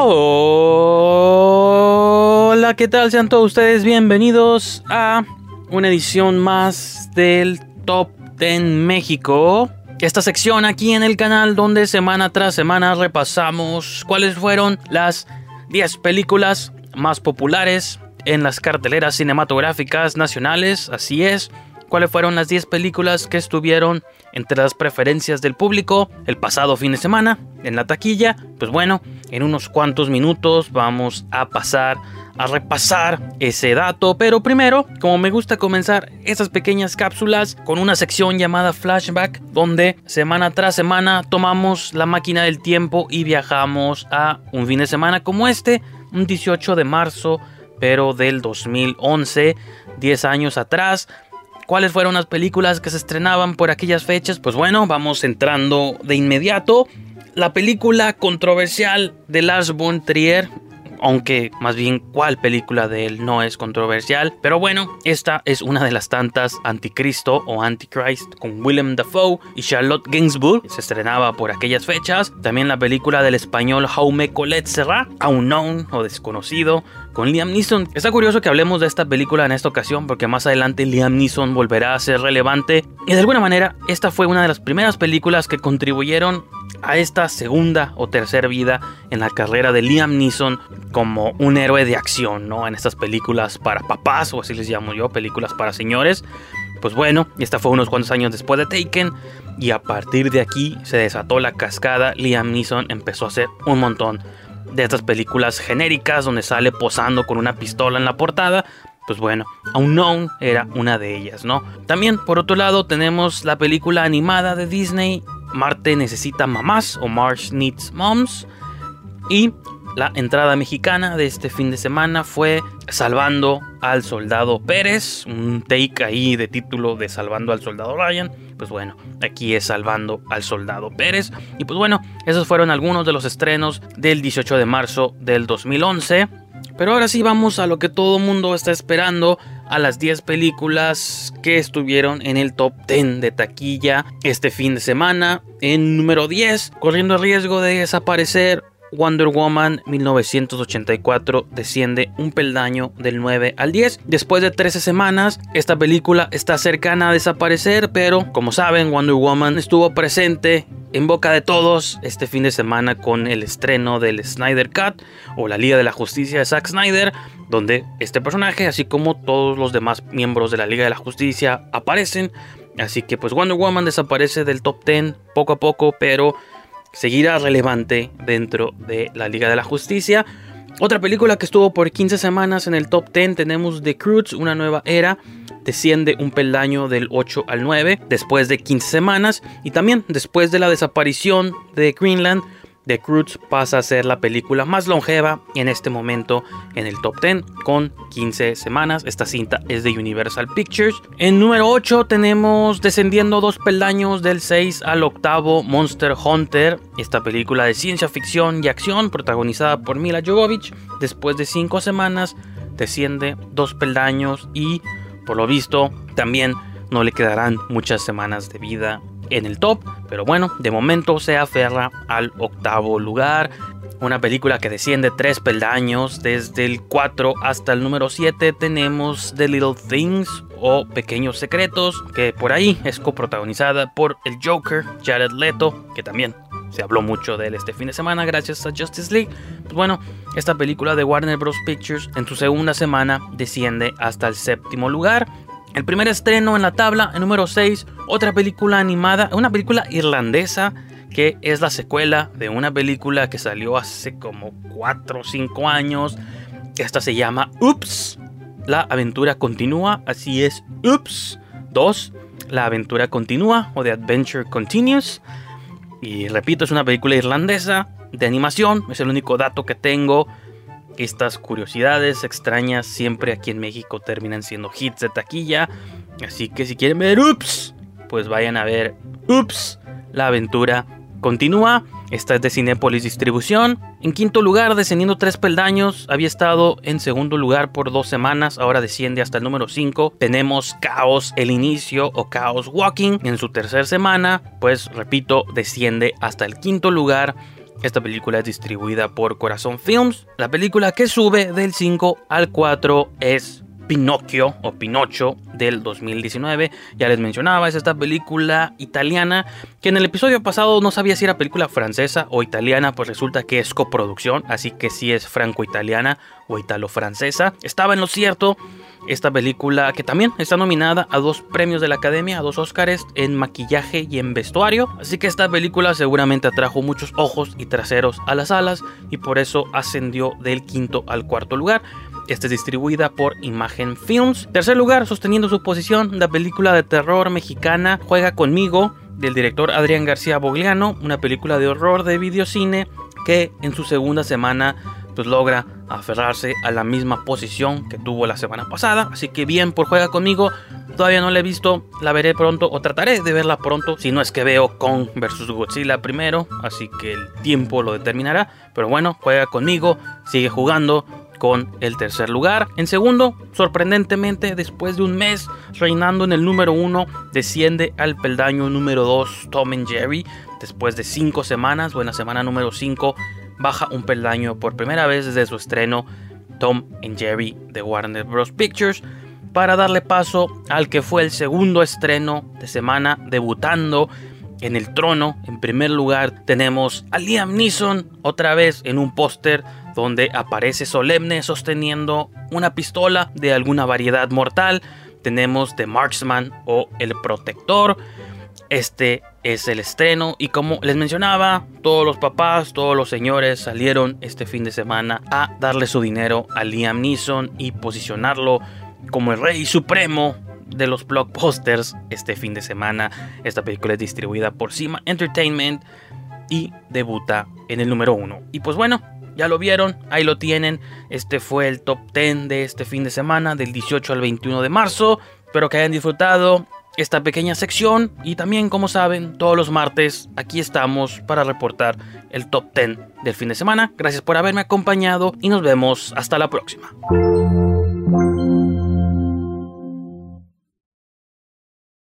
Hola, ¿qué tal? Sean todos ustedes bienvenidos a una edición más del Top 10 México. Esta sección aquí en el canal donde semana tras semana repasamos cuáles fueron las 10 películas más populares en las carteleras cinematográficas nacionales. Así es, cuáles fueron las 10 películas que estuvieron entre las preferencias del público el pasado fin de semana en la taquilla. Pues bueno, en unos cuantos minutos vamos a pasar a repasar ese dato, pero primero, como me gusta comenzar esas pequeñas cápsulas con una sección llamada flashback, donde semana tras semana tomamos la máquina del tiempo y viajamos a un fin de semana como este, un 18 de marzo, pero del 2011, 10 años atrás ¿Cuáles fueron las películas que se estrenaban por aquellas fechas? Pues bueno, vamos entrando de inmediato. La película controversial de Lars von Trier, aunque más bien cuál película de él no es controversial. Pero bueno, esta es una de las tantas Anticristo o Antichrist con Willem Dafoe y Charlotte Gainsbourg. Se estrenaba por aquellas fechas. También la película del español Jaume Colette Serra, Unknown o Desconocido, con Liam Neeson. Está curioso que hablemos de esta película en esta ocasión porque más adelante Liam Neeson volverá a ser relevante y de alguna manera esta fue una de las primeras películas que contribuyeron a esta segunda o tercera vida en la carrera de Liam Neeson como un héroe de acción, ¿no? En estas películas para papás, o así les llamo yo, películas para señores. Pues bueno, esta fue unos cuantos años después de Taken y a partir de aquí se desató la cascada. Liam Neeson empezó a hacer un montón de estas películas genéricas donde sale posando con una pistola en la portada. Pues bueno, Unknown era una de ellas, ¿no? También, por otro lado, tenemos la película animada de Disney Marte necesita mamás o Mars Needs Moms. Y la entrada mexicana de este fin de semana fue Salvando al Soldado Pérez, un take ahí de título de Salvando al Soldado Ryan. Pues bueno, aquí es Salvando al Soldado Pérez. Y pues bueno, esos fueron algunos de los estrenos del 18 de marzo del 2011. Pero ahora sí vamos a lo que todo mundo está esperando, a las 10 películas que estuvieron en el top 10 de taquilla este fin de semana. En número 10, corriendo el riesgo de desaparecer, Wonder Woman 1984 desciende un peldaño del 9 al 10. Después de 13 semanas, esta película está cercana a desaparecer, pero como saben, Wonder Woman estuvo presente en boca de todos este fin de semana con el estreno del Snyder Cut o la Liga de la Justicia de Zack Snyder, donde este personaje, así como todos los demás miembros de la Liga de la Justicia, aparecen. Así que pues Wonder Woman desaparece del top 10 poco a poco, pero seguirá relevante dentro de la Liga de la Justicia. Otra película que estuvo por 15 semanas en el top 10 tenemos The Croods, una nueva era. Desciende un peldaño del 8 al 9 después de 15 semanas. Y también después de la desaparición de Greenland, The Croods pasa a ser la película más longeva en este momento en el top 10 con 15 semanas. Esta cinta es de Universal Pictures. En número 8 tenemos descendiendo dos peldaños del 6 al octavo Monster Hunter, esta película de ciencia ficción y acción protagonizada por Mila Jovovich. Después de 5 semanas desciende dos peldaños y por lo visto también no le quedarán muchas semanas de vida en el top, pero bueno, de momento se aferra al octavo lugar. Una película que desciende tres peldaños, desde el 4 hasta el número 7 tenemos The Little Things o Pequeños Secretos, que por ahí es coprotagonizada por el Joker, Jared Leto, que también se habló mucho de él este fin de semana gracias a Justice League. Pues bueno, esta película de Warner Bros. Pictures en su segunda semana desciende hasta el séptimo lugar. El primer estreno en la tabla, el número 6, otra película animada, una película irlandesa que es la secuela de una película que salió hace como 4 o 5 años. Esta se llama Oops, la aventura continúa, así es, Oops 2, la aventura continúa o The Adventure Continues. Y repito, es una película irlandesa de animación, es el único dato que tengo estas curiosidades extrañas siempre aquí en México terminan siendo hits de taquilla. Así que si quieren ver Ups, pues vayan a ver Ups. La aventura continúa. Esta es de Cinepolis Distribución. En quinto lugar, descendiendo tres peldaños, había estado en segundo lugar por dos semanas, ahora desciende hasta el número 5. Tenemos Caos el inicio o Caos Walking. En su tercera semana, pues repito, desciende hasta el quinto lugar Esta película es distribuida por Corazón Films. La película que sube del 5 al 4 es Pinocchio o Pinocho del 2019. Ya les mencionaba, es esta película italiana que en el episodio pasado no sabía si era película francesa o italiana, pues resulta que es coproducción, así que sí es franco-italiana o italo-francesa. Estaba en lo cierto esta película que también está nominada a dos premios de la Academia, a dos Oscars en maquillaje y en vestuario. Así que esta película seguramente atrajo muchos ojos y traseros a las salas y por eso ascendió del quinto al cuarto lugar. Esta es distribuida por Imagen Films. Tercer lugar, sosteniendo su posición, la película de terror mexicana Juega conmigo del director Adrián García Bogliano, una película de horror de videocine que en su segunda semana pues logra aferrarse a la misma posición que tuvo la semana pasada. Así que bien por Juega conmigo. Todavía no la he visto, la veré pronto o trataré de verla pronto. Si no es que veo Kong vs Godzilla primero, así que el tiempo lo determinará. Pero bueno, juega conmigo, sigue jugando con el tercer lugar. En segundo, sorprendentemente, después de un mes reinando en el número uno, desciende al peldaño número 2 Tom and Jerry. Después de cinco semanas, o en la semana número 5, baja un peldaño por primera vez desde su estreno Tom and Jerry de Warner Bros. Pictures para darle paso al que fue el segundo estreno de semana debutando en el trono. En primer lugar tenemos a Liam Neeson otra vez en un póster donde aparece solemne sosteniendo una pistola de alguna variedad mortal. Tenemos The Marksman o El Protector. Este es el estreno y como les mencionaba, todos los papás, todos los señores salieron este fin de semana a darle su dinero a Liam Neeson y posicionarlo como el rey supremo de los blockbusters este fin de semana. Esta película es distribuida por Cima Entertainment y debuta en el número 1. Y pues bueno, ya lo vieron, ahí lo tienen. Este fue el top 10 de este fin de semana, del 18 al 21 de marzo. Espero que hayan disfrutado esta pequeña sección y también como saben todos los martes aquí estamos para reportar el top 10 del fin de semana. Gracias por haberme acompañado y nos vemos hasta la próxima.